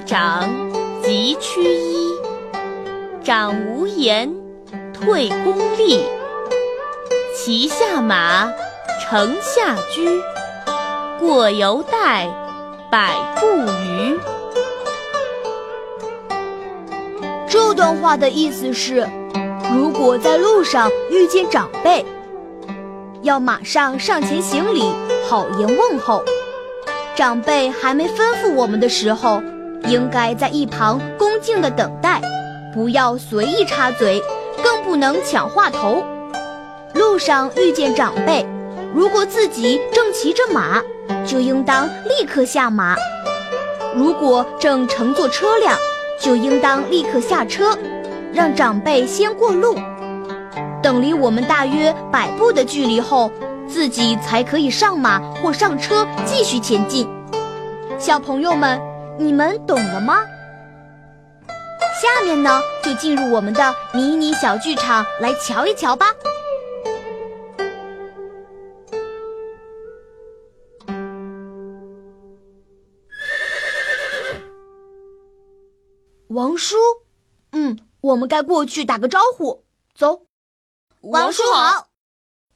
长，疾趋衣。长无言，退恭立。骑下马，乘下驹。过犹待，百步余。这段话的意思是，如果在路上遇见长辈，要马上上前行礼，好言问候。长辈还没吩咐我们的时候，应该在一旁恭敬地等待，不要随意插嘴，更不能抢话头。路上遇见长辈，如果自己正骑着马，就应当立刻下马；如果正乘坐车辆，就应当立刻下车，让长辈先过路。等离我们大约百步的距离后。自己才可以上马或上车继续前进。小朋友们，你们懂了吗？下面呢，就进入我们的迷你小剧场来瞧一瞧吧。王叔，嗯，我们该过去打个招呼。走，王叔好。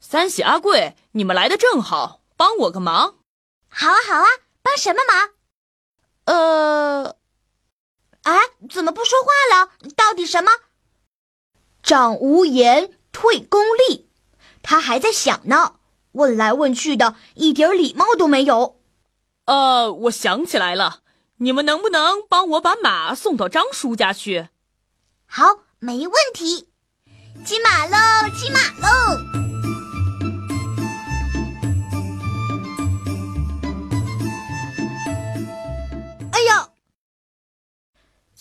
三喜阿贵，你们来的正好，帮我个忙。好啊，好啊，帮什么忙？呃，哎，怎么不说话了？到底什么？长无言，退功力。他还在想呢，问来问去的，一点礼貌都没有。呃，我想起来了，你们能不能帮我把马送到张叔家去？好，没问题。骑马喽，骑马喽！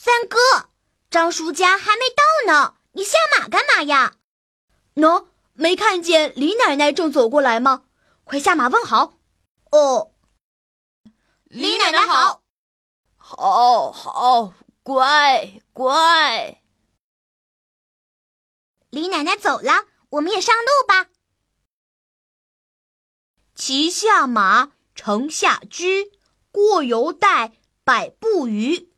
三哥，张叔家还没到呢，你下马干嘛呀？喏，没看见李奶奶正走过来吗？快下马问好。哦，李奶奶好，好，好，乖，乖。李奶奶走了，我们也上路吧。骑下马，乘下驹，过犹待，百步余。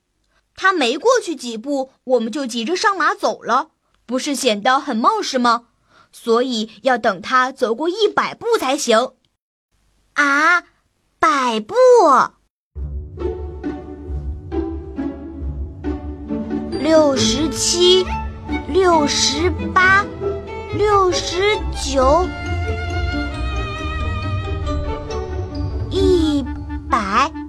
他没过去几步我们就急着上马走了。不是显得很冒失吗？所以要等他走过一百步才行。啊百步。六十七六十八六十九一百。